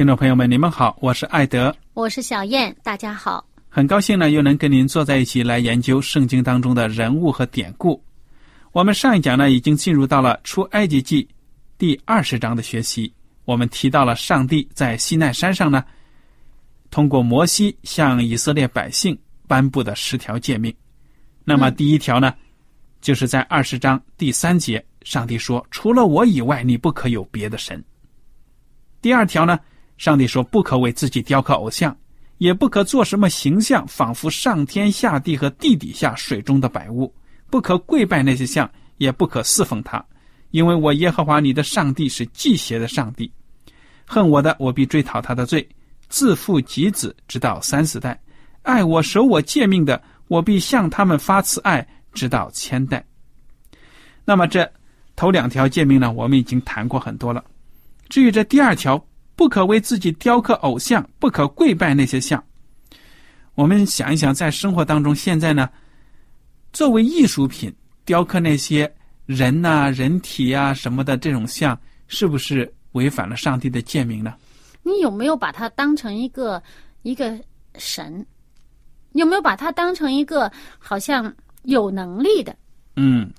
听众朋友们，你们好，我是艾德，我是小燕，大家好，很高兴呢，又能跟您坐在一起来研究圣经当中的人物和典故。我们上一讲呢，已经进入到了出埃及记第二十章的学习。我们提到了上帝在西奈山上呢，通过摩西向以色列百姓颁布的十条诫命。那么第一条呢，就是在二十章第三节，上帝说：“除了我以外，你不可有别的神。”第二条呢？上帝说：“不可为自己雕刻偶像，也不可做什么形象，仿佛上天下地和地底下水中的百物。不可跪拜那些像，也不可侍奉他，因为我耶和华你的上帝是祭邪的上帝。恨我的，我必追讨他的罪，自父及子，直到三四代；爱我、守我诫命的，我必向他们发慈爱，直到千代。”那么这头两条诫命呢？我们已经谈过很多了。至于这第二条，不可为自己雕刻偶像，不可跪拜那些像。我们想一想，在生活当中，现在呢，作为艺术品雕刻那些人呐、人体啊什么的这种像，是不是违反了上帝的诫命呢？你有没有把它当成一个一个神？有没有把它当成一个好像有能力的？嗯，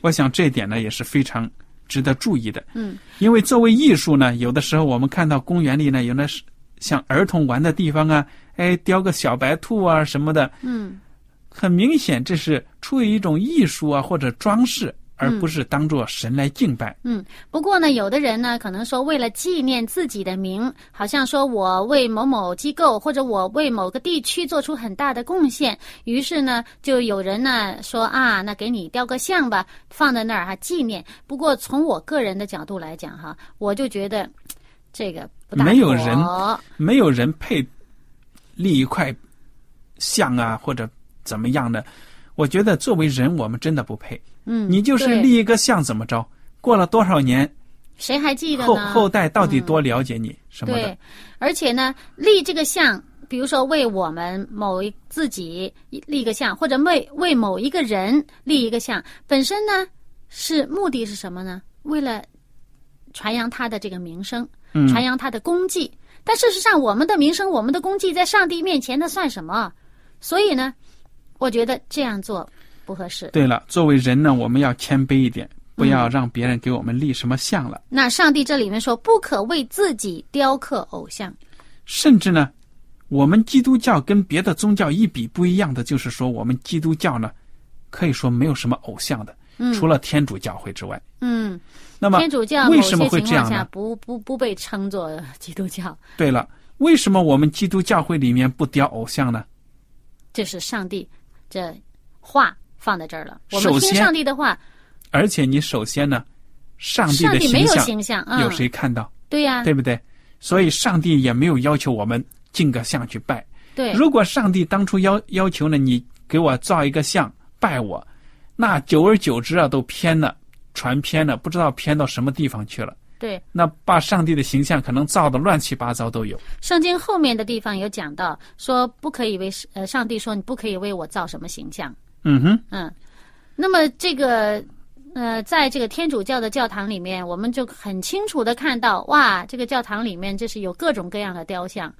我想这一点呢也是非常。值得注意的，嗯，因为作为艺术呢，有的时候我们看到公园里呢，有那是像儿童玩的地方啊，哎，雕个小白兔啊什么的，嗯，很明显这是出于一种艺术啊或者装饰。而不是当做神来敬拜。嗯，不过呢，有的人呢，可能说为了纪念自己的名，好像说我为某某机构或者我为某个地区做出很大的贡献，于是呢，就有人呢说啊，那给你雕个像吧，放在那儿哈纪念。不过从我个人的角度来讲哈，我就觉得这个不大没有人没有人配立一块像啊，或者怎么样的。我觉得作为人，我们真的不配。嗯，你就是立一个像怎么着？过了多少年，谁还记得后后代到底多了解你什么的？对，而且呢，立这个像，比如说为我们某一自己立个像，或者为为某一个人立一个像，本身呢是目的是什么呢？为了传扬他的这个名声，传扬他的功绩。但事实上，我们的名声、我们的功绩，在上帝面前那算什么？所以呢，我觉得这样做。不合适。对了，作为人呢，我们要谦卑一点，不要让别人给我们立什么像了。那上帝这里面说，不可为自己雕刻偶像。甚至呢，我们基督教跟别的宗教一比不一样的，就是说，我们基督教呢，可以说没有什么偶像的。除了天主教会之外。嗯，那么天主教为什么会这样呢？不不不被称作基督教，对了，为什么我们基督教会里面不雕偶像呢？这是上帝这话放在这儿了。我们听上帝的话，而且你首先呢，上帝的形象有谁看到？对呀、对不对？所以上帝也没有要求我们进个像去拜。对，如果上帝当初要要求呢，你给我造一个像拜我，那久而久之啊，都偏了，传偏了，不知道偏到什么地方去了。对，那把上帝的形象可能造的乱七八糟都有。圣经后面的地方有讲到，说不可以为呃，上帝说你不可以为我造什么形象，嗯哼，嗯，那么这个呃，在这个天主教的教堂里面，我们就很清楚的看到，哇，这个教堂里面就是有各种各样的雕像，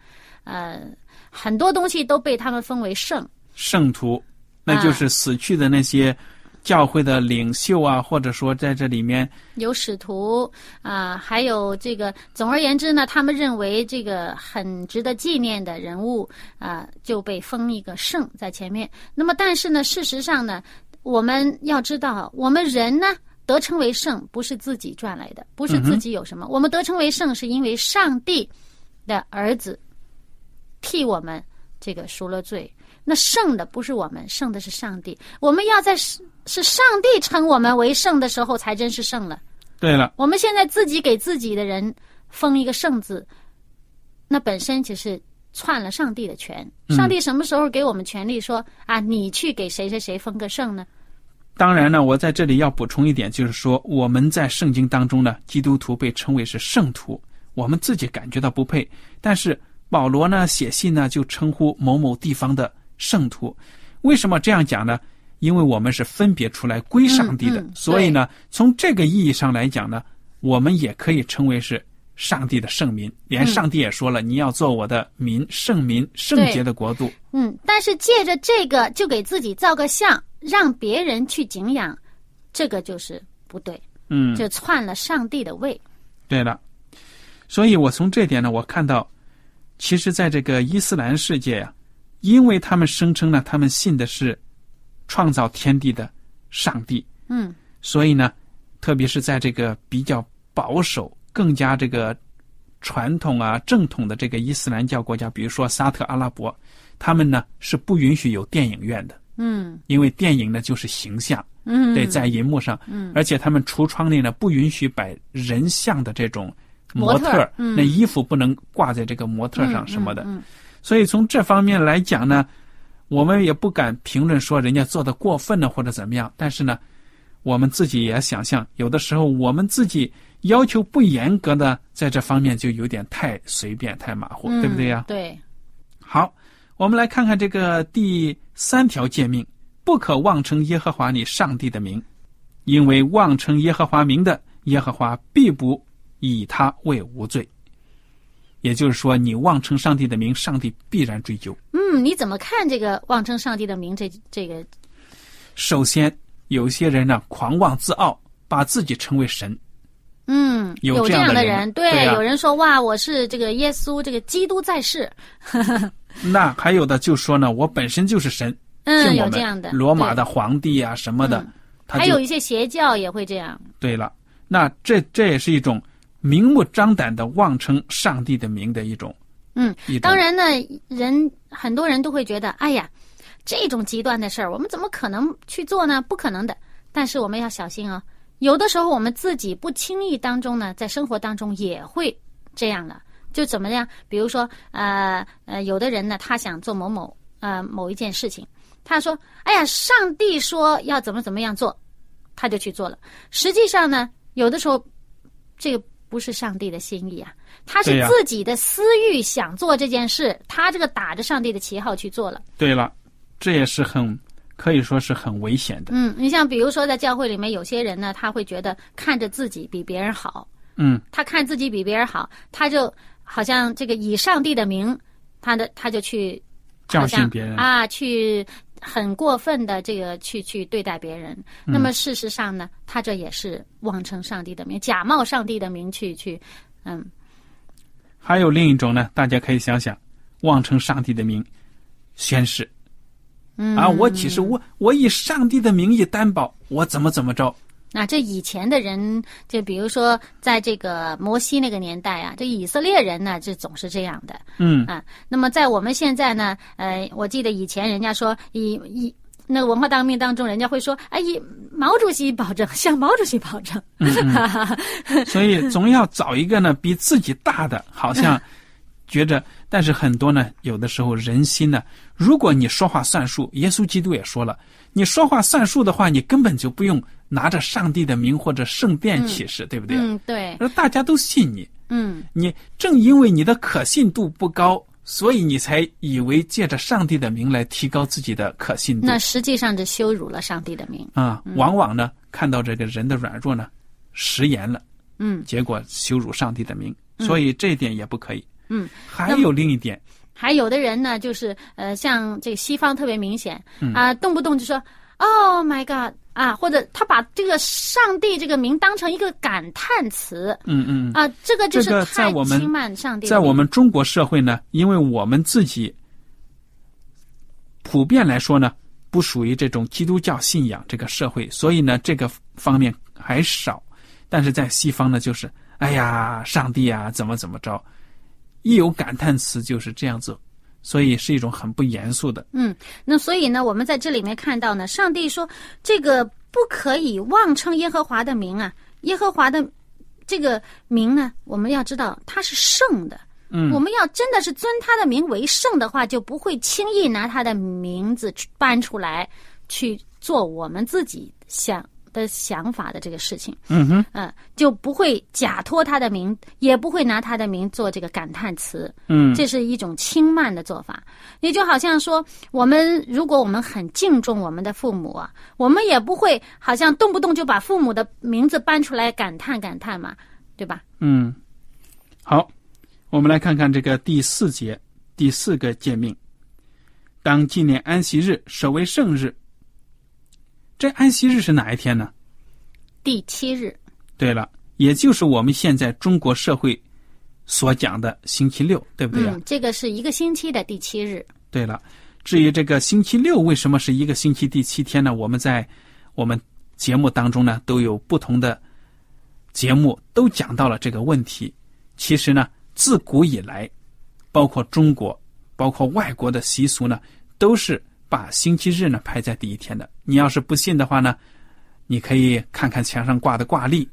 呃，很多东西都被他们封为圣，圣徒，那就是死去的那些教会的领袖啊，或者说在这里面，有使徒啊、还有这个，总而言之呢，他们认为这个很值得纪念的人物啊、就被封一个圣在前面。那么，但是呢，事实上呢，我们要知道，我们人呢得称为圣，不是自己赚来的，不是自己有什么，我们得称为圣，是因为上帝的儿子替我们这个赎了罪。那圣的不是我们，圣的是上帝。我们要在是是上帝称我们为圣的时候，才真是圣了。对了，我们现在自己给自己的人封一个圣字，那本身就是篡了上帝的权。上帝什么时候给我们权利说啊，你去给谁谁谁封个圣呢？当然呢，我在这里要补充一点，就是说我们在圣经当中呢，基督徒被称为是圣徒，我们自己感觉到不配，但是保罗呢写信呢就称呼某某地方的圣徒，为什么这样讲呢？因为我们是分别出来归上帝的，嗯嗯所以呢，从这个意义上来讲呢，我们也可以称为是上帝的圣民。连上帝也说了，你要做我的民，圣民，圣洁的国度。嗯，但是借着这个就给自己造个像，让别人去敬仰，这个就是不对，嗯，就篡了上帝的位。对了，所以我从这点呢，我看到，其实在这个伊斯兰世界呀、因为他们声称呢，他们信的是创造天地的上帝，嗯。所以呢，特别是在这个比较保守、更加这个传统啊正统的这个伊斯兰教国家，比如说沙特阿拉伯，他们呢是不允许有电影院的，嗯。因为电影呢就是形象，嗯，对，在银幕上，嗯。而且他们橱窗内呢不允许摆人像的这种模模特那衣服不能挂在这个模特上嗯什么的。嗯所以从这方面来讲呢，我们也不敢评论说人家做的过分了或者怎么样。但是呢，我们自己也想象，有的时候我们自己要求不严格的，在这方面就有点太随便、太马虎，嗯对不对呀？对，好，我们来看看这个第三条诫命：不可妄称耶和华你上帝的名，因为妄称耶和华名的，耶和华必不以他为无罪。也就是说，你妄称上帝的名，上帝必然追究。嗯，你怎么看这个妄称上帝的名这这个？首先，有些人呢狂妄自傲，把自己称为神。嗯，有这样的人人，对啊有人说哇，我是这个耶稣，这个基督在世，那还有的就说呢，我本身就是神，嗯，有这样的罗马的皇帝啊什么的，还有一些邪教也会这样，对了。那这这也是一种明目张胆的妄称上帝的名的一种，嗯，当然呢，人很多人都会觉得，哎呀，这种极端的事儿，我们怎么可能去做呢？不可能的。但是我们要小心啊、有的时候我们自己不轻易当中呢，在生活当中也会这样的。就怎么样？比如说，呃呃，有的人呢，他想做某某呃某一件事情，他说：“哎呀，上帝说要怎么怎么样做，他就去做了。”实际上呢，有的时候这个不是上帝的心意啊，他是自己的私欲想做这件事，他这个打着上帝的旗号去做了。对了，这也是很可以说是很危险的。嗯，你像比如说在教会里面，有些人呢，他会觉得看着自己比别人好，嗯，他看自己比别人好，他就好像这个以上帝的名，他的他就去教训别人啊，去很过分的这个去去对待别人。嗯那么事实上呢，他这也是妄称上帝的名，假冒上帝的名去去，嗯还有另一种呢，大家可以想想，妄称上帝的名，宣誓，嗯啊，我岂是我我以上帝的名义担保，我怎么怎么着？那这以前的人，就比如说在这个摩西那个年代啊，这以色列人呢，就总是这样的嗯啊。那么在我们现在呢，呃，我记得以前人家说以以那个文化大革命当中，人家会说，哎，以毛主席保证，向毛主席保证，哈哈哈。所以总要找一个呢比自己大的，好像觉着，但是很多呢，有的时候人心呢，如果你说话算数，耶稣基督也说了，你说话算数的话，你根本就不用拿着上帝的名或者圣殿启示，对不对？嗯，对，而大家都信你，嗯你正因为你的可信度不高，所以你才以为借着上帝的名来提高自己的可信度那实际上是羞辱了上帝的名。啊。往往呢，看到这个人的软弱呢，食言了。嗯结果羞辱上帝的名，所以这一点也不可以。嗯，还有另一点，还有的人呢，就是呃，像这个西方特别明显嗯啊、动不动就说 “Oh my God” 啊，或者他把这个上帝这个名当成一个感叹词。嗯嗯，啊，这个就是在太我们轻慢上帝的在我们中国社会呢，因为我们自己普遍来说呢，不属于这种基督教信仰这个社会，所以呢，这个方面还少。但是在西方呢，就是哎呀，上帝啊，怎么怎么着，一有感叹词就是这样子，所以是一种很不严肃的。嗯，那所以呢，我们在这里面看到呢，上帝说这个不可以妄称耶和华的名啊，耶和华的这个名呢，我们要知道它是圣的。嗯我们要真的是尊他的名为圣的话，就不会轻易拿他的名字搬出来去做我们自己想的想法的这个事情。嗯哼，嗯，就不会假托他的名，也不会拿他的名做这个感叹词。嗯这是一种轻慢的做法。也就好像说，我们如果我们很敬重我们的父母啊，我们也不会好像动不动就把父母的名字搬出来感叹感叹嘛，对吧？嗯，好，我们来看看这个第四节第四个诫命：当纪念安息日，守为圣日。这安息日是哪一天呢？第七日，对了，也就是我们现在中国社会所讲的星期六，对不对啊、嗯，这个是一个星期的第七日。对了，至于这个星期六为什么是一个星期第七天呢？我们在我们节目当中呢都有不同的节目都讲到了这个问题。其实呢，自古以来，包括中国，包括外国的习俗呢，都是把星期日呢排在第一天的。你要是不信的话呢，你可以看看墙上挂的挂历。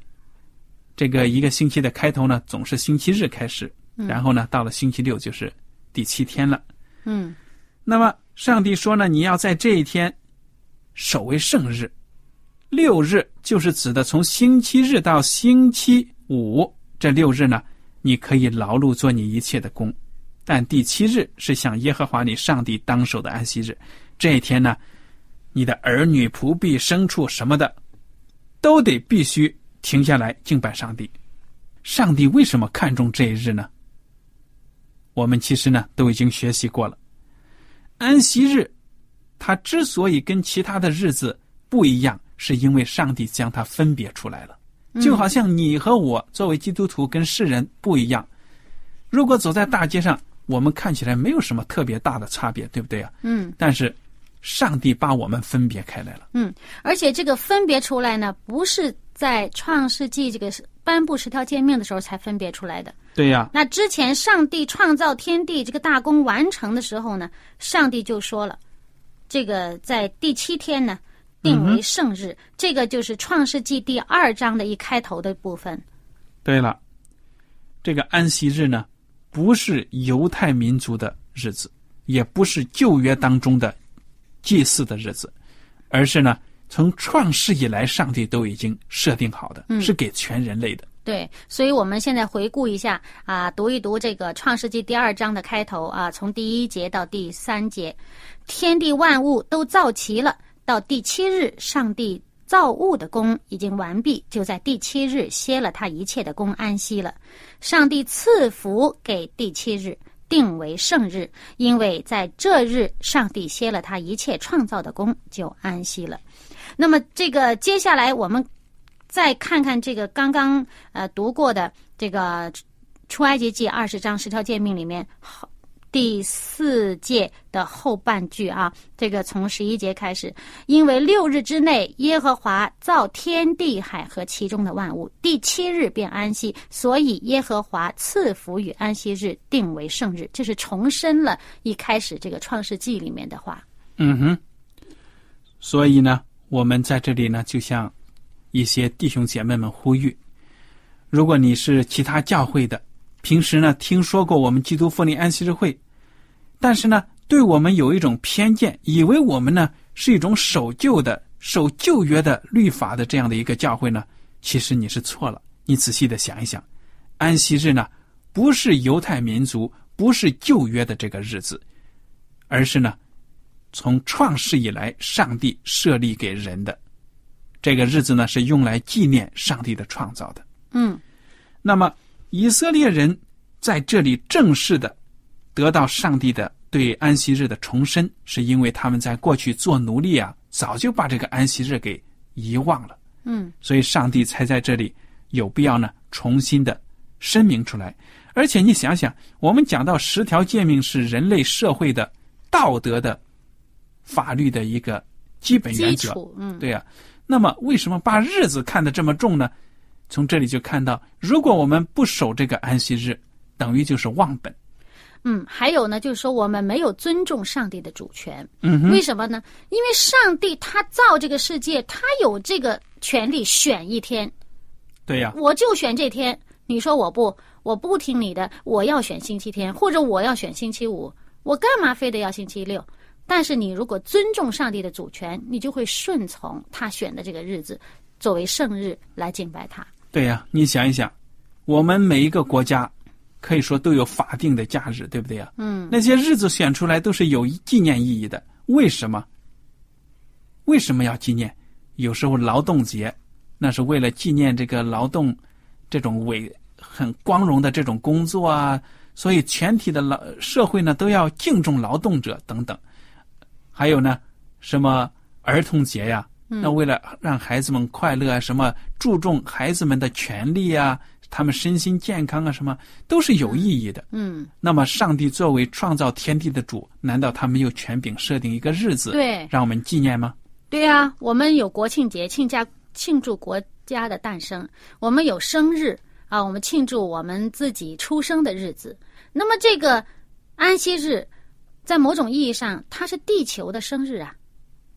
这个一个星期的开头呢，总是星期日开始，然后呢，到了星期六就是第七天了。嗯那么上帝说呢，你要在这一天守为圣日。六日就是指的从星期日到星期五这六日呢，你可以劳碌做你一切的工，但第七日是向耶和华你上帝当守的安息日。这一天呢，你的儿女、仆婢、牲畜什么的，都得必须停下来敬拜上帝。上帝为什么看重这一日呢？我们其实呢都已经学习过了。安息日，它之所以跟其他的日子不一样，是因为上帝将它分别出来了。就好像你和我作为基督徒跟世人不一样，如果走在大街上，我们看起来没有什么特别大的差别，对不对啊？嗯但是，上帝把我们分别开来了。嗯，而且这个分别出来呢，不是在创世纪这个颁布十条诫命的时候才分别出来的。对呀、那之前上帝创造天地这个大功完成的时候呢，上帝就说了，这个在第七天呢定为圣日，这个就是创世纪第二章的一开头的部分。对了，这个安息日呢，不是犹太民族的日子，也不是旧约当中的祭祀的日子，而是呢，从创世以来，上帝都已经设定好的，是给全人类的。对，所以我们现在回顾一下啊，读一读这个创世纪第二章的开头啊，从第一节到第三节，天地万物都造齐了，到第七日，上帝造物的功已经完毕，就在第七日歇了他一切的功，安息了。上帝赐福给第七日，定为圣日，因为在这日，上帝歇了他一切创造的功，就安息了。那么，这个接下来我们再看看这个刚刚呃读过的这个出埃及记二十章十条诫命里面，好第四届的后半句啊，这个从十一节开始，因为六日之内，耶和华造天地海和其中的万物，第七日便安息，所以耶和华赐福与安息日定为圣日，这是重申了一开始这个创世纪里面的话。嗯哼。所以呢，我们在这里呢，就向一些弟兄姐妹们呼吁：如果你是其他教会的，平时呢听说过我们基督复临安息日会，但是呢，对我们有一种偏见，以为我们呢是一种守旧的、守旧约的律法的这样的一个教会呢，其实你是错了。你仔细的想一想，安息日呢不是犹太民族，不是旧约的这个日子，而是呢。从创世以来，上帝设立给人的这个日子呢，是用来纪念上帝的创造的。嗯，那么以色列人在这里正式的得到上帝的对安息日的重申，是因为他们在过去做奴隶啊，早就把这个安息日给遗忘了。嗯，所以上帝才在这里有必要呢，重新的声明出来。而且你想想，我们讲到十条诫命是人类社会的道德的。法律的一个基本原则，嗯，对呀。那么，为什么把日子看得这么重呢？从这里就看到，如果我们不守这个安息日，等于就是忘本。嗯，还有呢，就是说我们没有尊重上帝的主权。嗯，为什么呢？因为上帝他造这个世界，他有这个权利选一天。对呀，我就选这天。你说我不，我不听你的，我要选星期天，或者我要选星期五，我干嘛非得要星期六？但是你如果尊重上帝的主权，你就会顺从他选的这个日子作为圣日来敬拜他。对呀，你想一想，我们每一个国家可以说都有法定的假日，对不对呀？嗯，那些日子选出来都是有纪念意义的。为什么？为什么要纪念？有时候劳动节，那是为了纪念这个劳动这种伟很光荣的这种工作啊，所以全体的劳社会呢都要敬重劳动者等等。还有呢，什么儿童节呀？那为了让孩子们快乐啊，什么注重孩子们的权利啊，他们身心健康啊，什么都是有意义的。嗯。那么，上帝作为创造天地的主，难道他没有权柄设定一个日子，对，让我们纪念吗？对呀，我们有国庆节，庆家庆祝国家的诞生；我们有生日啊，我们庆祝我们自己出生的日子。那么，这个安息日。在某种意义上，它是地球的生日啊。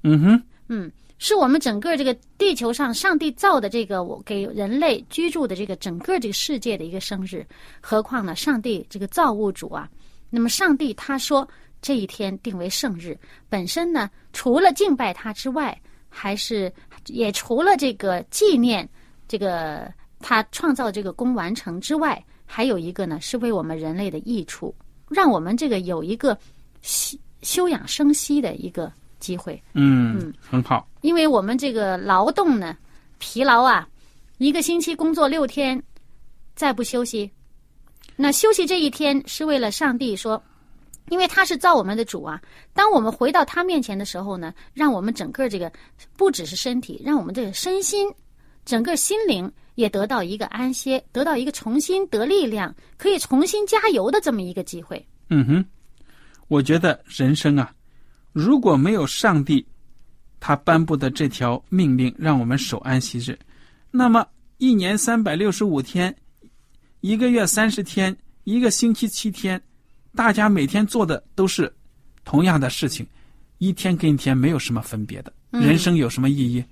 嗯哼，嗯，是我们整个这个地球上上帝造的这个我给人类居住的这个整个这个世界的一个生日。何况呢，上帝这个造物主啊，那么上帝他说这一天定为圣日，本身呢，除了敬拜他之外，还是也除了这个纪念这个他创造这个功完成之外，还有一个呢，是为我们人类的益处，让我们这个有一个。休休养生息的一个机会，嗯嗯，很好。因为我们这个劳动呢，疲劳啊，一个星期工作六天，再不休息，那休息这一天是为了上帝说，因为他是造我们的主啊。当我们回到他面前的时候呢，让我们整个这个不只是身体，让我们这个身心，整个心灵也得到一个安歇，得到一个重新得力量，可以重新加油的这么一个机会。嗯哼。我觉得人生啊，如果没有上帝他颁布的这条命令，让我们守安息日，那么一年三百六十五天，一个月三十天，一个星期七天，大家每天做的都是同样的事情，一天跟一天没有什么分别的，人生有什么意义？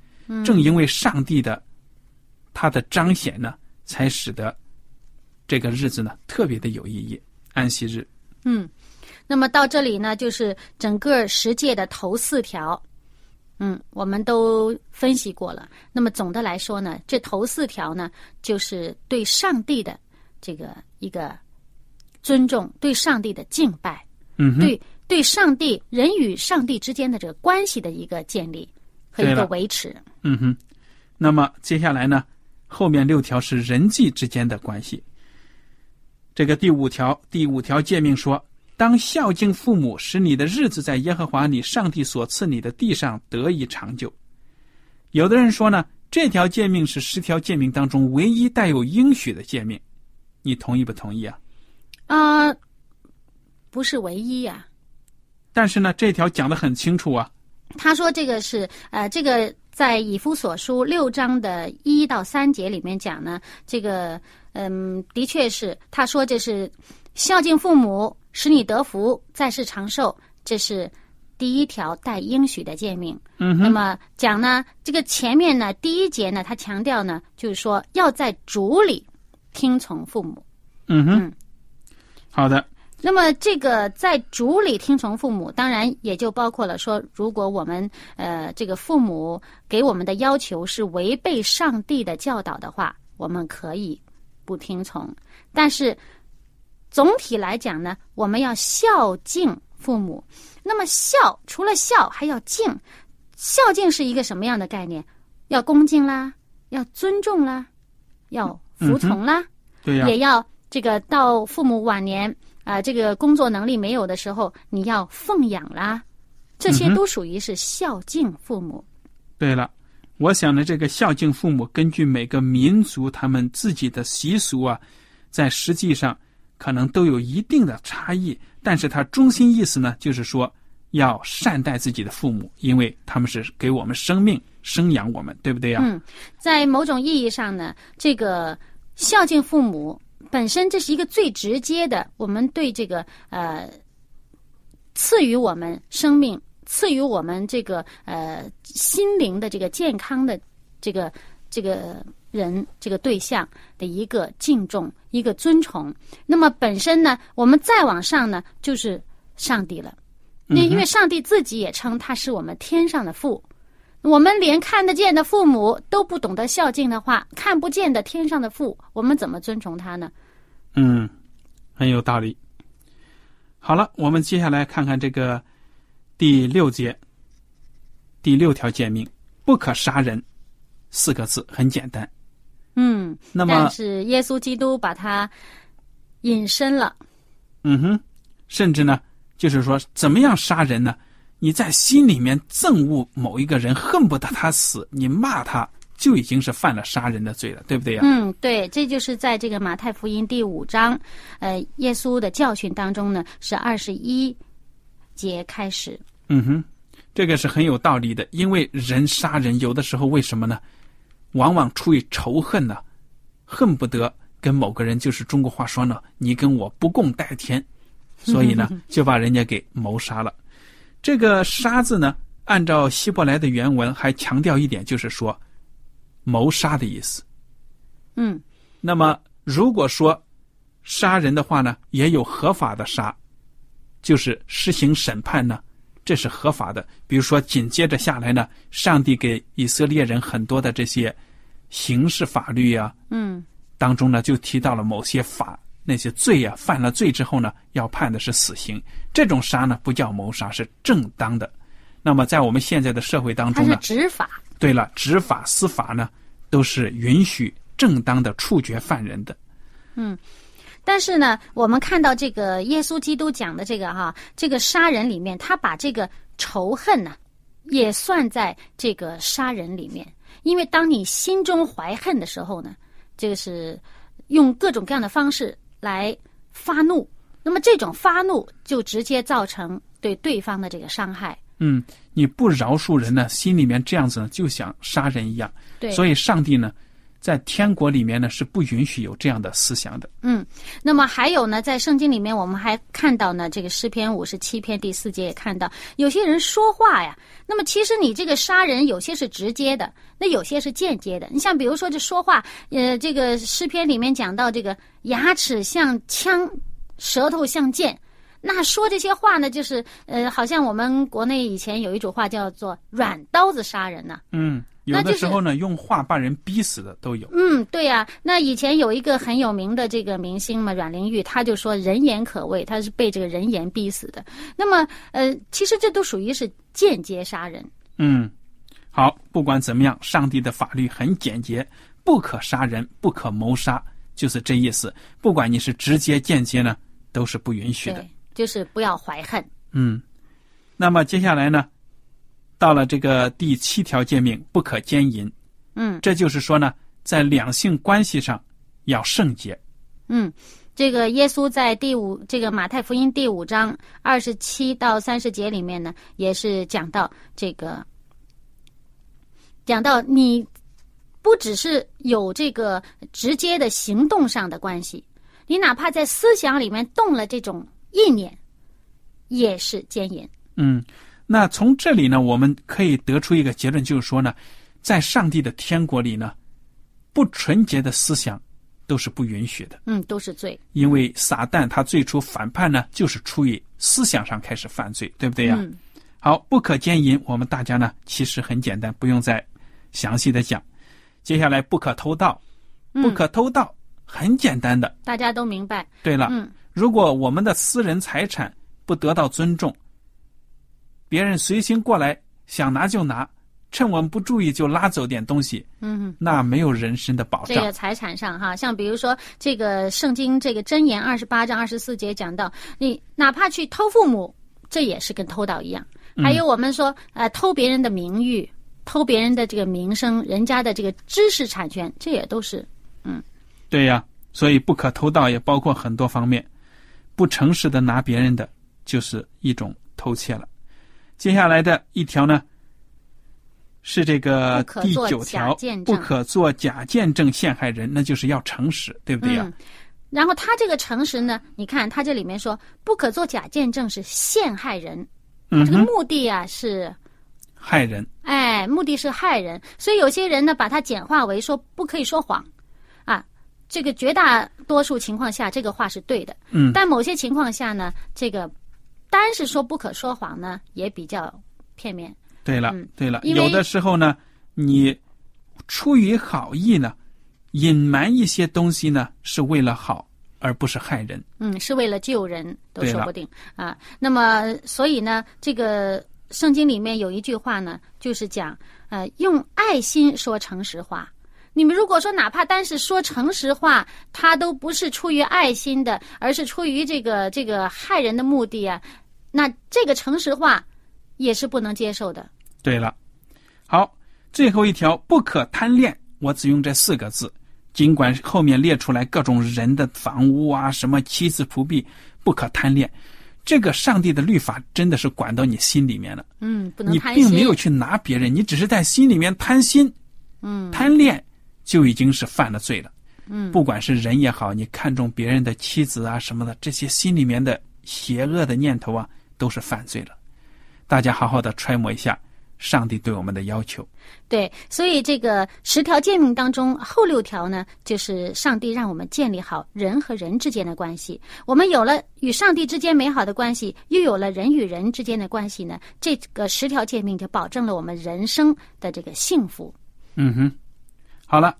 正因为上帝的他的彰显呢，才使得这个日子呢特别的有意义，安息日。嗯。那么到这里呢，就是整个十诫的头四条，嗯，我们都分析过了。那么总的来说呢，这头四条呢，就是对上帝的这个一个尊重，对上帝的敬拜，嗯，对对上帝人与上帝之间的这个关系的一个建立和一个维持。嗯哼。那么接下来呢，后面六条是人际之间的关系。这个第五条，第五条诫命说。当孝敬父母，使你的日子在耶和华你上帝所赐你的地上得以长久。有的人说呢，这条诫命是十条诫命当中唯一带有应许的诫命，你同意不同意啊？啊，不是唯一呀、但是呢，这条讲的很清楚啊。他说这个是呃，这个在以夫所书六章的一到三节里面讲呢，这个嗯，的确是他说这是孝敬父母，使你得福，在世长寿，这是第一条带应许的诫命。那么讲呢，这个前面呢，第一节呢，他强调呢，就是说要在主里听从父母。嗯哼，嗯好的，那么这个在主里听从父母，当然也就包括了说，如果我们呃这个父母给我们的要求是违背上帝的教导的话，我们可以不听从。但是总体来讲呢，我们要孝敬父母。那么孝除了孝还要敬，孝敬是一个什么样的概念？要恭敬啦，要尊重啦，要服从啦。对呀、也要这个到父母晚年啊、这个工作能力没有的时候，你要奉养啦，这些都属于是孝敬父母。对了，我想呢，这个孝敬父母，根据每个民族他们自己的习俗啊，在实际上可能都有一定的差异，但是它中心意思呢，就是说要善待自己的父母，因为他们是给我们生命生养我们，对不对呀、嗯，在某种意义上呢，这个孝敬父母本身这是一个最直接的，我们对这个呃赐予我们生命、赐予我们这个呃心灵的这个健康的这个这个人这个对象的一个敬重、一个尊崇。那么本身呢，我们再往上呢，就是上帝了。那因为上帝自己也称他是我们天上的父，我们连看得见的父母都不懂得孝敬的话，看不见的天上的父，我们怎么尊崇他呢？嗯，很有道理。好了，我们接下来看看这个第六节，第六条诫命：不可杀人。四个字很简单。嗯，那么但是耶稣基督把他隐身了。嗯哼，甚至呢，就是说，怎么样杀人呢？你在心里面憎恶某一个人，恨不得他死，你骂他，就已经是犯了杀人的罪了，对不对呀？嗯，对，这就是在这个马太福音第五章，呃，耶稣的教训当中呢，是二十一节开始。嗯哼，这个是很有道理的，因为人杀人有的时候为什么呢？往往出于仇恨呢，恨不得跟某个人，就是中国话说呢，你跟我不共戴天，所以呢，就把人家给谋杀了。这个“杀”字呢，按照希伯来的原文还强调一点，就是说谋杀的意思。嗯那么如果说杀人的话呢，也有合法的杀，就是施行审判呢，这是合法的。比如说，紧接着下来呢，上帝给以色列人很多的这些刑事法律啊嗯当中呢，就提到了某些法那些罪啊，犯了罪之后呢，要判的是死刑。这种杀呢，不叫谋杀，是正当的。那么在我们现在的社会当中呢，执法。对了，执法司法呢，都是允许正当的处决犯人的。但是呢，我们看到这个耶稣基督讲的这个哈，这个杀人里面，他把这个仇恨呢，也算在这个杀人里面。因为当你心中怀恨的时候呢，这个是用各种各样的方式来发怒，那么这种发怒就直接造成对对方的这个伤害。嗯，你不饶恕人呢，心里面这样子呢，就想杀人一样。对，所以上帝呢，在天国里面呢，是不允许有这样的思想的。嗯，那么还有呢，在圣经里面，我们还看到呢，这个诗篇五十七篇第四节也看到，有些人说话呀，那么其实你这个杀人有些是直接的，那有些是间接的。你像比如说这说话，呃，这个诗篇里面讲到这个牙齿像枪，舌头像剑。那说这些话呢，就是呃，好像我们国内以前有一种话叫做“软刀子杀人”呢、嗯，有的时候呢，用话把人逼死的都有。嗯，对呀、那以前有一个很有名的这个明星嘛，阮玲玉，他就说人言可畏，他是被这个人言逼死的。那么，呃，其实这都属于是间接杀人。嗯，好，不管怎么样，上帝的法律很简洁，不可杀人，不可谋杀，就是这意思。不管你是直接间接呢，都是不允许的。就是不要怀恨。嗯，那么接下来呢，到了这个第七条诫命，不可奸淫。嗯这就是说呢，在两性关系上要圣洁。嗯，这个耶稣在第五这个马太福音第五章二十七到三十节里面呢，也是讲到这个，讲到你不只是有这个直接的行动上的关系，你哪怕在思想里面动了这种意念，也是奸淫。嗯，那从这里呢，我们可以得出一个结论，就是说呢，在上帝的天国里呢，不纯洁的思想都是不允许的。嗯，都是罪。因为撒旦他最初反叛呢，就是出于思想上开始犯罪，对不对呀？嗯好，不可奸淫，我们大家呢其实很简单，不用再详细的讲。接下来不可偷盗，嗯不可偷盗，很简单的。大家都明白。对了，嗯如果我们的私人财产不得到尊重，别人随行过来想拿就拿，趁我们不注意就拉走点东西，嗯，那没有人身的保障。这个财产上哈，像比如说这个圣经这个箴言二十八章二十四节讲到，你哪怕去偷父母，这也是跟偷盗一样。还有我们说呃偷别人的名誉，偷别人的这个名声，人家的这个知识产权，这也都是嗯对呀，所以不可偷盗也包括很多方面，不诚实的拿别人的就是一种偷窃了。接下来的一条呢，是这个第九条不可做假见证陷害人，那就是要诚实，对不对呀？嗯。然后他这个诚实呢，你看他这里面说不可做假见证是陷害人，这个目的啊是害人，哎，目的是害人，所以有些人呢，把它简化为说不可以说谎，啊，这个绝大多数情况下，这个话是对的，嗯，但某些情况下呢，这个单是说不可说谎呢，也比较片面。对了，嗯对了，有的时候呢，你出于好意呢，隐瞒一些东西呢，是为了好，而不是害人。嗯，是为了救人都说不定啊。那么，所以呢，这个圣经里面有一句话呢，就是讲，呃，用爱心说诚实话。你们如果说哪怕单是说诚实话，他都不是出于爱心的，而是出于这个这个害人的目的啊，那这个诚实话也是不能接受的。对了，好，最后一条不可贪恋，我只用这四个字。尽管后面列出来各种人的房屋啊，什么妻子仆婢，不可贪恋。这个上帝的律法真的是管到你心里面了，嗯，不能你贪心。并没有去拿别人，你只是在心里面贪心，嗯贪恋就已经是犯了罪了。嗯不管是人也好，你看中别人的妻子啊什么的，这些心里面的邪恶的念头啊，都是犯罪了。大家好好的揣摩一下上帝对我们的要求。对，所以这个十条诫命当中后六条呢，就是上帝让我们建立好人和人之间的关系。我们有了与上帝之间美好的关系，又有了人与人之间的关系呢，这个十条诫命就保证了我们人生的这个幸福。嗯哼，好了，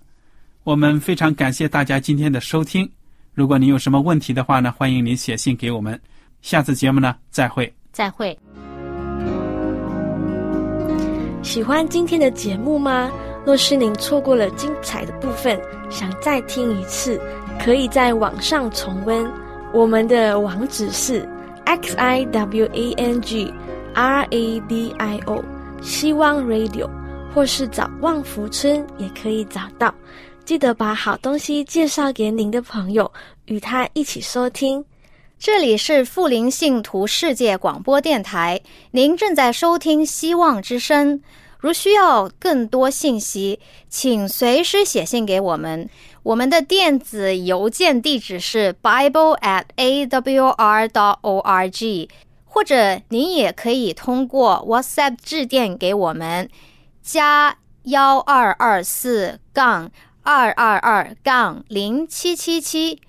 我们非常感谢大家今天的收听。如果您有什么问题的话呢，欢迎您写信给我们。下次节目呢，再会。再会。喜欢今天的节目吗？若是您错过了精彩的部分，想再听一次，可以在网上重温。我们的网址是 x i w a n g r a d i o 希望 Radio，或是找旺福村也可以找到。记得把好东西介绍给您的朋友，与他一起收听。这里是富林信徒世界广播电台，您正在收听《希望之声》。如需要更多信息，请随时写信给我们。我们的电子邮件地址是 bible at a w r dot o r g，或者您也可以通过 WhatsApp 致电给我们，加幺二二四杠二二二杠零七七七。